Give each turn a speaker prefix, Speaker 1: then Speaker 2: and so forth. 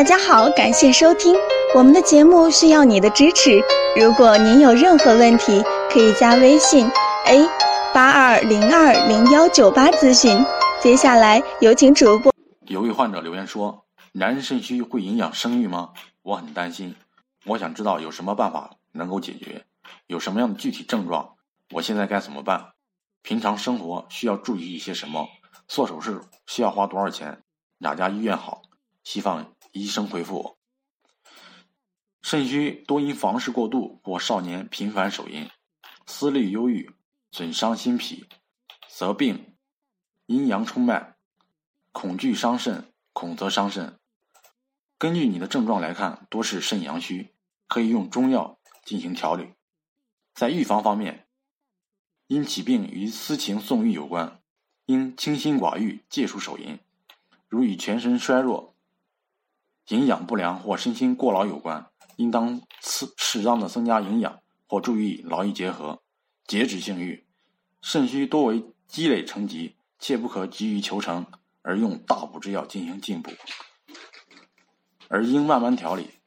Speaker 1: 大家好，感谢收听我们的节目，需要你的支持。如果您有任何问题，可以加微信 a 八二零二零幺九八咨询。接下来有请主播。
Speaker 2: 有位患者留言说：“男人肾虚会影响生育吗？我很担心，我想知道有什么办法能够解决，有什么样的具体症状，我现在该怎么办？平常生活需要注意一些什么？做手术需要花多少钱？哪家医院好？希望。”医生回复我：肾虚多因房事过度或少年频繁手淫、思虑忧郁、损伤心脾、则病、阴阳冲脉、恐惧伤肾、恐则伤肾。根据你的症状来看，多是肾阳虚，可以用中药进行调理。在预防方面，因起病与私情纵欲有关，应清心寡欲，戒除手淫。如以全身衰弱。营养不良或身心过劳有关，应当适适当的增加营养或注意劳逸结合，节制性欲。肾虚多为积累成疾，切不可急于求成而用大补之药进行进补，而应慢慢调理。